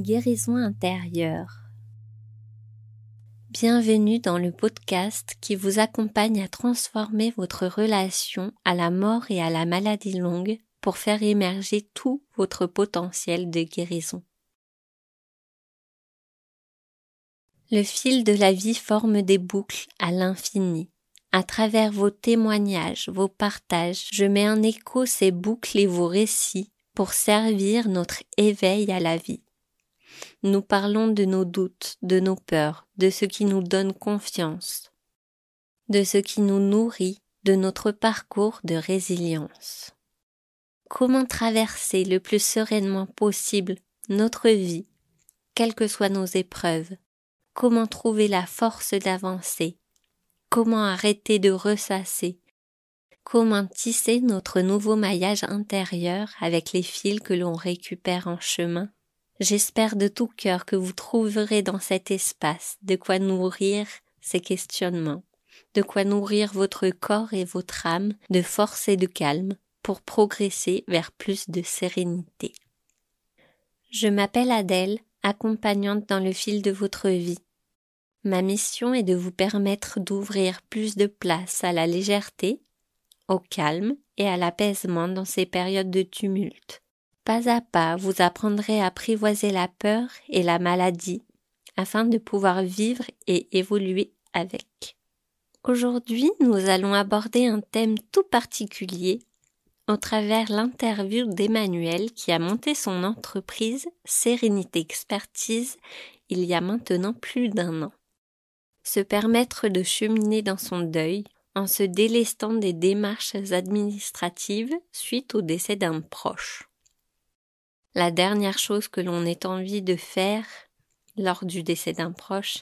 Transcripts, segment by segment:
Guérison intérieure. Bienvenue dans le podcast qui vous accompagne à transformer votre relation à la mort et à la maladie longue pour faire émerger tout votre potentiel de guérison. Le fil de la vie forme des boucles à l'infini. À travers vos témoignages, vos partages, je mets en écho ces boucles et vos récits pour servir notre éveil à la vie. Nous parlons de nos doutes, de nos peurs, de ce qui nous donne confiance, de ce qui nous nourrit, de notre parcours de résilience. Comment traverser le plus sereinement possible notre vie, quelles que soient nos épreuves, comment trouver la force d'avancer, comment arrêter de ressasser, comment tisser notre nouveau maillage intérieur avec les fils que l'on récupère en chemin? J'espère de tout cœur que vous trouverez dans cet espace de quoi nourrir ces questionnements, de quoi nourrir votre corps et votre âme de force et de calme pour progresser vers plus de sérénité. Je m'appelle Adèle, accompagnante dans le fil de votre vie. Ma mission est de vous permettre d'ouvrir plus de place à la légèreté, au calme et à l'apaisement dans ces périodes de tumulte pas à pas, vous apprendrez à apprivoiser la peur et la maladie afin de pouvoir vivre et évoluer avec. Aujourd'hui, nous allons aborder un thème tout particulier au travers l'interview d'Emmanuel qui a monté son entreprise Sérénité Expertise il y a maintenant plus d'un an. Se permettre de cheminer dans son deuil en se délestant des démarches administratives suite au décès d'un proche. La dernière chose que l'on ait envie de faire lors du décès d'un proche,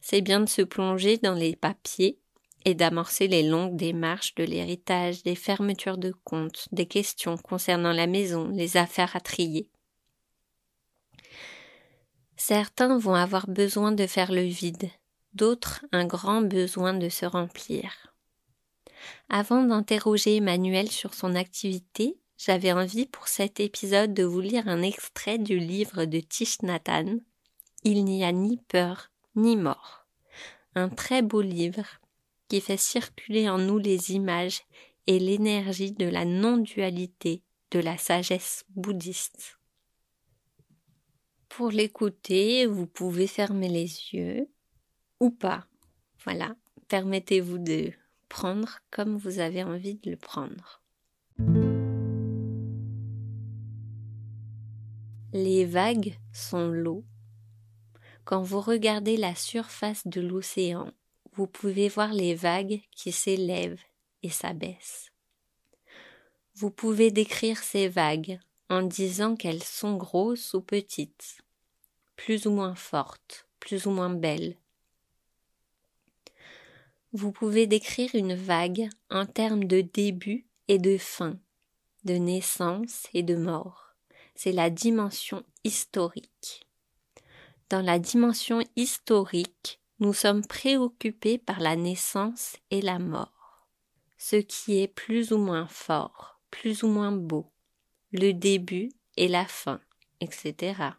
c'est bien de se plonger dans les papiers et d'amorcer les longues démarches de l'héritage, des fermetures de comptes, des questions concernant la maison, les affaires à trier. Certains vont avoir besoin de faire le vide, d'autres un grand besoin de se remplir. Avant d'interroger Emmanuel sur son activité, j'avais envie pour cet épisode de vous lire un extrait du livre de Tish Nathan, Il n'y a ni peur ni mort. Un très beau livre qui fait circuler en nous les images et l'énergie de la non-dualité de la sagesse bouddhiste. Pour l'écouter, vous pouvez fermer les yeux ou pas. Voilà, permettez-vous de prendre comme vous avez envie de le prendre. Les vagues sont l'eau. Quand vous regardez la surface de l'océan, vous pouvez voir les vagues qui s'élèvent et s'abaissent. Vous pouvez décrire ces vagues en disant qu'elles sont grosses ou petites, plus ou moins fortes, plus ou moins belles. Vous pouvez décrire une vague en termes de début et de fin, de naissance et de mort c'est la dimension historique. Dans la dimension historique, nous sommes préoccupés par la naissance et la mort, ce qui est plus ou moins fort, plus ou moins beau, le début et la fin, etc.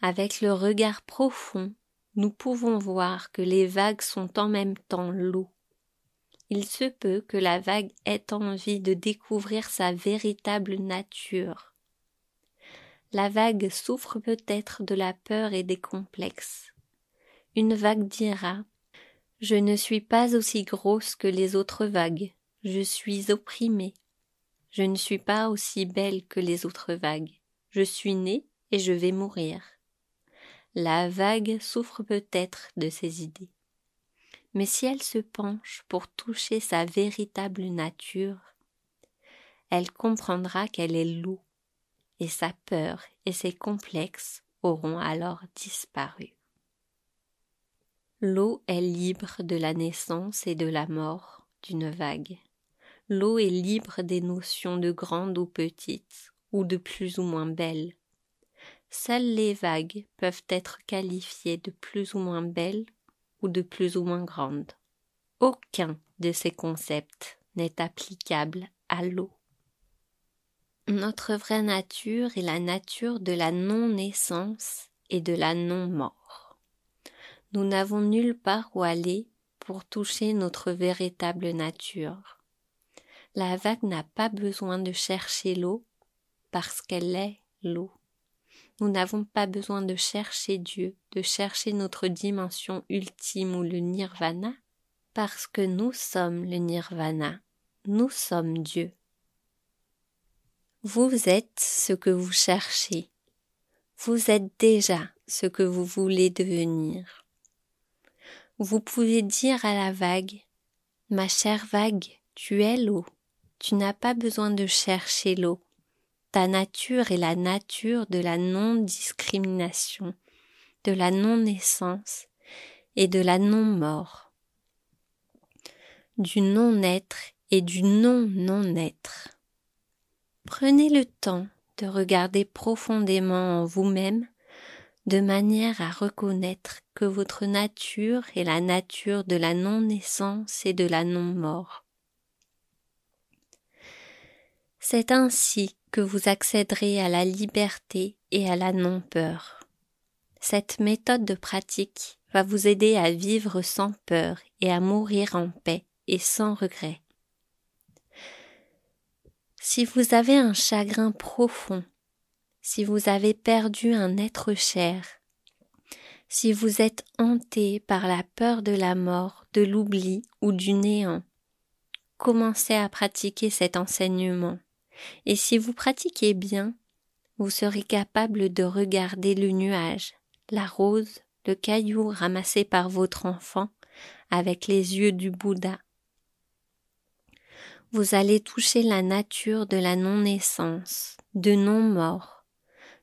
Avec le regard profond, nous pouvons voir que les vagues sont en même temps l'eau. Il se peut que la vague ait envie de découvrir sa véritable nature, la vague souffre peut-être de la peur et des complexes. Une vague dira Je ne suis pas aussi grosse que les autres vagues, je suis opprimée. Je ne suis pas aussi belle que les autres vagues, je suis née et je vais mourir. La vague souffre peut-être de ces idées. Mais si elle se penche pour toucher sa véritable nature, elle comprendra qu'elle est l'eau et sa peur et ses complexes auront alors disparu. L'eau est libre de la naissance et de la mort d'une vague. L'eau est libre des notions de grande ou petite, ou de plus ou moins belle. Seules les vagues peuvent être qualifiées de plus ou moins belles ou de plus ou moins grandes. Aucun de ces concepts n'est applicable à l'eau. Notre vraie nature est la nature de la non-naissance et de la non-mort. Nous n'avons nulle part où aller pour toucher notre véritable nature. La vague n'a pas besoin de chercher l'eau parce qu'elle est l'eau. Nous n'avons pas besoin de chercher Dieu, de chercher notre dimension ultime ou le nirvana, parce que nous sommes le nirvana, nous sommes Dieu. Vous êtes ce que vous cherchez, vous êtes déjà ce que vous voulez devenir. Vous pouvez dire à la vague, Ma chère vague, tu es l'eau. Tu n'as pas besoin de chercher l'eau. Ta nature est la nature de la non-discrimination, de la non-naissance et de la non-mort, du non-être et du non-non-être. Prenez le temps de regarder profondément en vous-même de manière à reconnaître que votre nature est la nature de la non-naissance et de la non-mort. C'est ainsi que vous accéderez à la liberté et à la non-peur. Cette méthode de pratique va vous aider à vivre sans peur et à mourir en paix et sans regret. Si vous avez un chagrin profond, si vous avez perdu un être cher, si vous êtes hanté par la peur de la mort, de l'oubli ou du néant, commencez à pratiquer cet enseignement et si vous pratiquez bien, vous serez capable de regarder le nuage, la rose, le caillou ramassé par votre enfant avec les yeux du Bouddha. Vous allez toucher la nature de la non-naissance, de non-mort,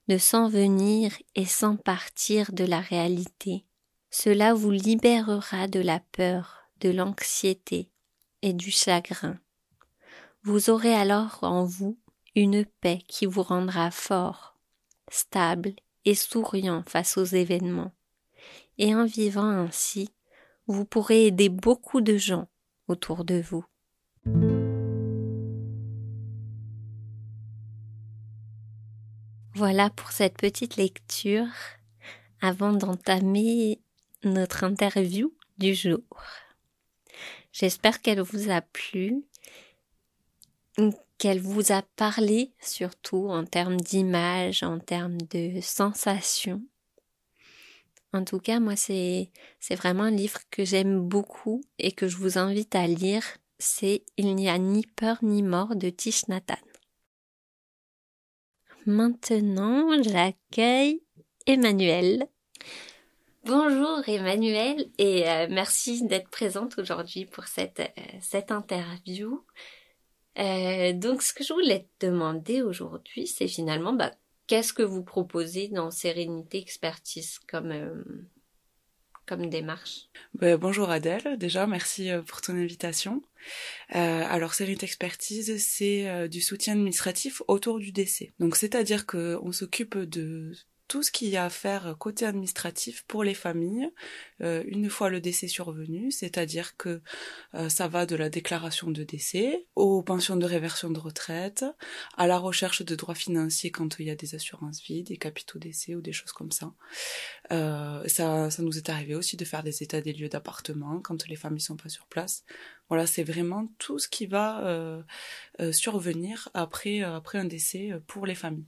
de sans venir et sans partir de la réalité. Cela vous libérera de la peur, de l'anxiété et du chagrin. Vous aurez alors en vous une paix qui vous rendra fort, stable et souriant face aux événements. Et en vivant ainsi, vous pourrez aider beaucoup de gens autour de vous. Voilà pour cette petite lecture avant d'entamer notre interview du jour. J'espère qu'elle vous a plu qu'elle vous a parlé surtout en termes d'image, en termes de sensations. En tout cas, moi, c'est, c'est vraiment un livre que j'aime beaucoup et que je vous invite à lire. C'est Il n'y a ni peur ni mort de Tish Nathan. Maintenant, j'accueille Emmanuel. Bonjour Emmanuel et euh, merci d'être présente aujourd'hui pour cette, euh, interview. Euh, donc, ce que je voulais te demander aujourd'hui, c'est finalement, bah, qu'est-ce que vous proposez dans Sérénité Expertise comme, démarche? Bah, Bonjour Adèle, déjà, merci euh, pour ton invitation. alors, Sérénité Expertise, c'est du soutien administratif autour du décès. Donc, c'est-à-dire qu'on s'occupe de tout ce qu'il y a à faire côté administratif pour les familles euh, une fois le décès survenu, c'est-à-dire que euh, ça va de la déclaration de décès aux pensions de réversion de retraite, à la recherche de droits financiers quand il y a des assurances vides, des capitaux décès ou des choses comme ça. Euh, ça, ça nous est arrivé aussi de faire des états des lieux d'appartement quand les familles sont pas sur place. Voilà, c'est vraiment tout ce qui va survenir après après un décès pour les familles.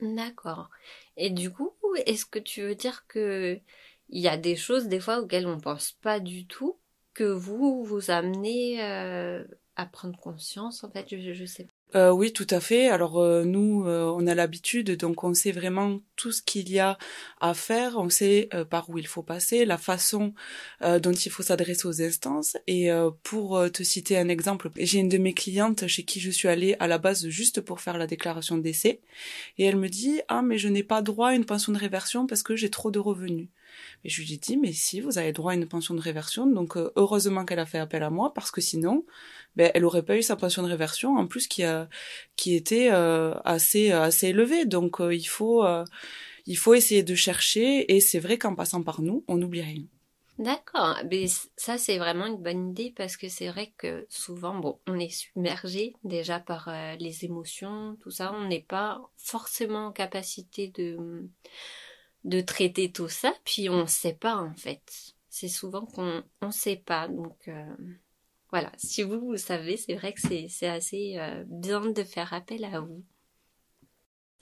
D'accord. Et du coup, est-ce que tu veux dire que il y a des choses des fois auxquelles on pense pas du tout que vous vous amenez euh, à prendre conscience en fait? Je, je sais pas. Euh, oui, tout à fait. Alors euh, nous, euh, on a l'habitude, donc on sait vraiment tout ce qu'il y a à faire, on sait par où il faut passer, la façon dont il faut s'adresser aux instances. Et pour te citer un exemple, j'ai une de mes clientes chez qui je suis allée à la base juste pour faire la déclaration de décès, et elle me dit ah mais je n'ai pas droit à une pension de réversion parce que j'ai trop de revenus. Et je lui ai dit, mais si, vous avez droit à une pension de réversion. Donc, heureusement qu'elle a fait appel à moi, parce que sinon, ben, elle aurait pas eu sa pension de réversion en plus qui était euh, assez assez élevée. Donc euh, il faut euh, il faut essayer de chercher et c'est vrai qu'en passant par nous on n'oublie rien. D'accord, mais ça c'est vraiment une bonne idée parce que c'est vrai que souvent, bon, on est submergé déjà par euh, les émotions, tout ça, on n'est pas forcément en capacité de de traiter tout ça, puis on ne sait pas en fait. C'est souvent qu'on ne sait pas, donc euh, voilà. Si vous vous savez, c'est vrai que c'est assez euh, bien de faire appel à vous.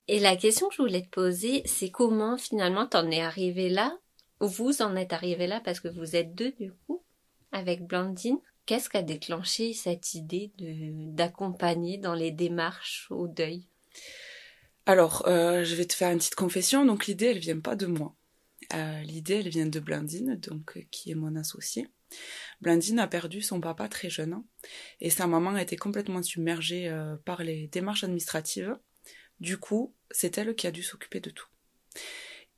Et la question que je voulais te poser, c'est comment finalement t'en es arrivé là? Vous en êtes arrivé là parce que vous êtes deux du coup avec Blandine. Qu'est-ce qui a déclenché cette idée d'accompagner dans les démarches au deuil? Alors, euh, je vais te faire une petite confession. Donc l'idée, elle vient pas de moi. Euh, l'idée, elle vient de Blandine, donc euh, qui est mon associée. Blandine a perdu son papa très jeune hein, et sa maman a été complètement submergée par les démarches administratives. Du coup, c'est elle qui a dû s'occuper de tout.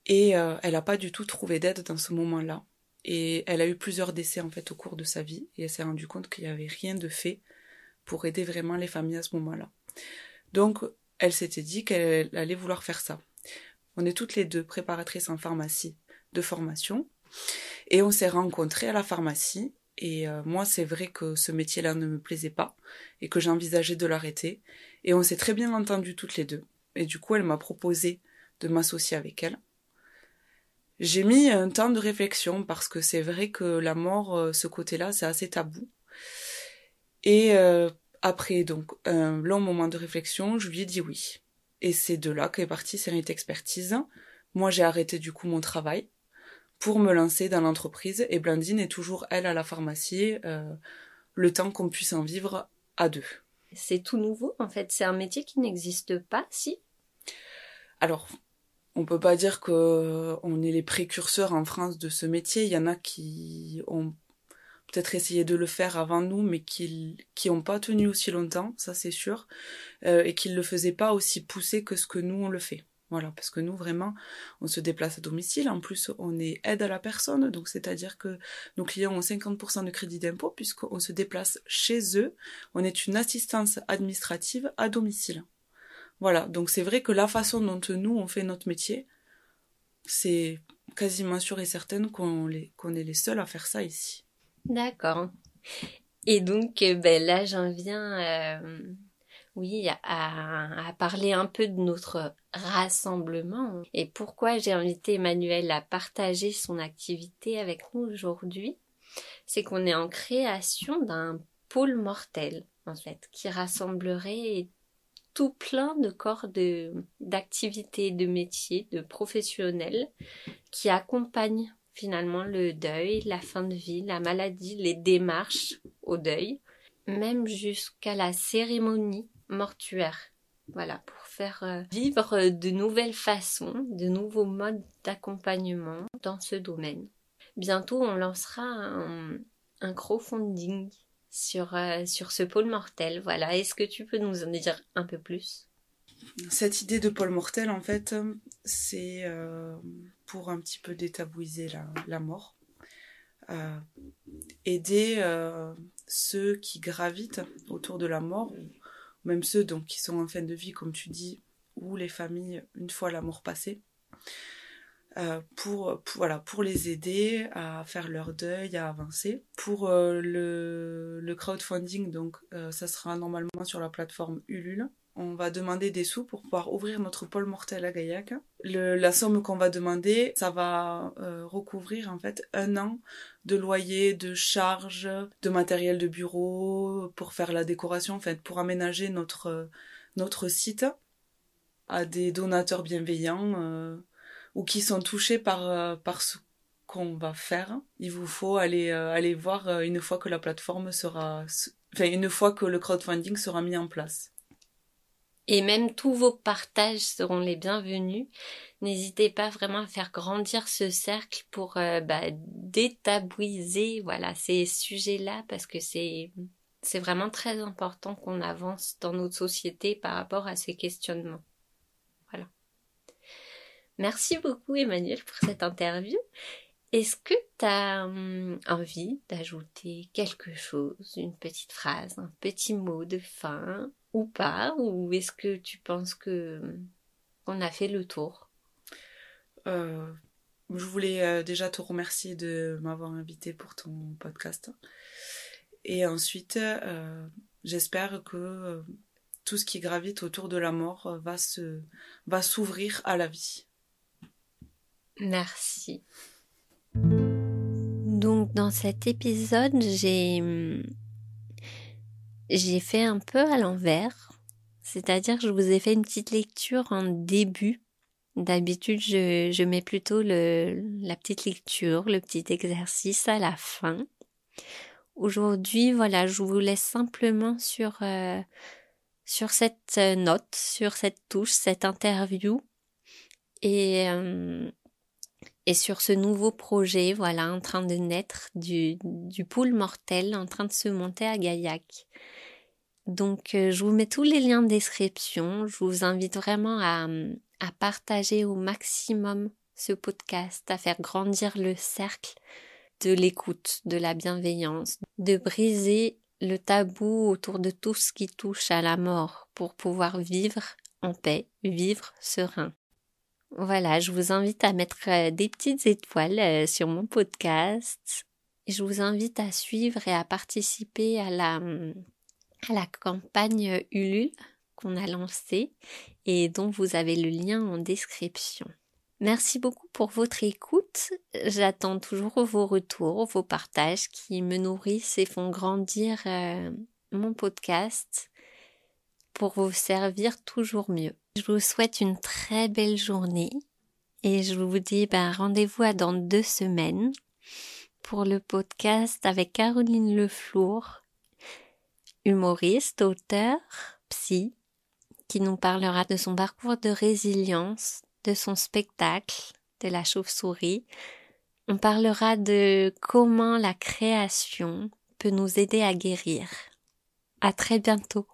Et elle n'a pas du tout trouvé d'aide dans ce moment-là. Et elle a eu plusieurs décès en fait au cours de sa vie et elle s'est rendue compte qu'il n'y avait rien de fait pour aider vraiment les familles à ce moment-là. Donc elle s'était dit qu'elle allait vouloir faire ça. On est toutes les deux préparatrices en pharmacie de formation et on s'est rencontrées à la pharmacie et euh, moi c'est vrai que ce métier-là ne me plaisait pas et que j'envisageais de l'arrêter et on s'est très bien entendues toutes les deux et du coup elle m'a proposé de m'associer avec elle j'ai mis un temps de réflexion parce que c'est vrai que la mort, euh, ce côté-là, c'est assez tabou. Et euh, après donc un long moment de réflexion, je lui ai dit oui. Et c'est de là qu'est partie Sérénité Expertise. Moi, j'ai arrêté du coup mon travail pour me lancer dans l'entreprise et Blandine est toujours elle à la pharmacie, euh, le temps qu'on puisse en vivre à deux. C'est tout nouveau en fait, c'est un métier qui n'existe pas, si? Alors, on peut pas dire que on est les précurseurs en France de ce métier. Il y en a qui ont peut-être essayé de le faire avant nous, mais qui qui ont pas tenu aussi longtemps, ça c'est sûr, euh, et qui le faisaient pas aussi poussé que ce que nous on le fait. Voilà, parce que nous vraiment, on se déplace à domicile. En plus, on est aide à la personne, donc c'est-à-dire que nos clients ont 50% de crédit d'impôt puisqu'on se déplace chez eux. On est une assistance administrative à domicile. Voilà, donc c'est vrai que la façon dont nous on fait notre métier, c'est quasiment sûr et certaine qu'on qu'on est les seuls à faire ça ici. D'accord. Et donc, euh, ben là, j'en viens, euh, oui, à, parler un peu de notre rassemblement et pourquoi j'ai invité Emmanuel à partager son activité avec nous aujourd'hui. C'est qu'on est en création d'un pôle mortel, en fait, qui rassemblerait tout plein de corps de d'activités, de métiers, de professionnels qui accompagnent finalement le deuil, la fin de vie, la maladie, les démarches au deuil, même jusqu'à la cérémonie mortuaire. Voilà, pour faire euh, vivre de nouvelles façons, de nouveaux modes d'accompagnement dans ce domaine. Bientôt, on lancera un, un crowdfunding sur, euh, sur ce pôle mortel. Voilà, est-ce que tu peux nous en dire un peu plus? Cette idée de pôle mortel, en fait, c'est euh, pour un petit peu détabouiser la, mort. Euh, aider ceux qui gravitent autour de la mort, même ceux donc, qui sont en fin de vie, comme tu dis, ou les familles une fois la mort passée. Euh, pour, voilà, pour les aider à faire leur deuil, à avancer. Pour euh, le, le, crowdfunding, donc euh, ça sera normalement sur la plateforme Ulule. On va demander des sous pour pouvoir ouvrir notre pôle mortel à Gaillac. La somme qu'on va demander, ça va recouvrir en fait un an de loyer, de charges, de matériel de bureau pour faire la décoration, en fait, pour aménager notre notre site à des donateurs bienveillants ou qui sont touchés par, euh, par ce qu'on va faire, il vous faut aller, euh, aller voir euh, une fois que la plateforme sera, enfin, une fois que le crowdfunding sera mis en place. Et même tous vos partages seront les bienvenus. N'hésitez pas vraiment à faire grandir ce cercle pour bah, détabouiser voilà ces sujets-là parce que c'est c'est vraiment très important qu'on avance dans notre société par rapport à ces questionnements. Merci beaucoup Emmanuel pour cette interview. Est-ce que tu as hum, envie d'ajouter quelque chose, une petite phrase, un petit mot de fin? Ou pas Ou est-ce que tu penses que hum, on a fait le tour? Euh, je voulais déjà te remercier de m'avoir invité pour ton podcast. Et ensuite, j'espère que tout ce qui gravite autour de la mort va se va s'ouvrir à la vie. Merci. Donc dans cet épisode, j'ai j'ai fait un peu à l'envers. C'est-à-dire je vous ai fait une petite lecture en début. D'habitude, je, je mets plutôt le, la petite lecture, le petit exercice à la fin. Aujourd'hui, voilà, je vous laisse simplement sur euh, sur cette note, sur cette touche, cette interview et euh, et sur ce nouveau projet, voilà, en train de naître du, du pool mortel, en train de se monter à Gaillac. Donc, euh, je vous mets tous les liens de description. Je vous invite vraiment à, à partager au maximum ce podcast, à faire grandir le cercle de l'écoute, de la bienveillance, de briser le tabou autour de tout ce qui touche à la mort pour pouvoir vivre en paix, vivre serein. Voilà, je vous invite à mettre euh, des petites étoiles euh, sur mon podcast. Je vous invite à suivre et à participer à la, à la campagne Ulule qu'on a lancée et dont vous avez le lien en description. Merci beaucoup pour votre écoute. J'attends toujours vos retours, vos partages qui me nourrissent et font grandir euh, mon podcast pour vous servir toujours mieux. Je vous souhaite une très belle journée et je vous dis ben, rendez-vous dans deux semaines pour le podcast avec Caroline Leflour, humoriste, auteur, psy, qui nous parlera de son parcours de résilience, de son spectacle, de la chauve-souris. On parlera de comment la création peut nous aider à guérir. À très bientôt.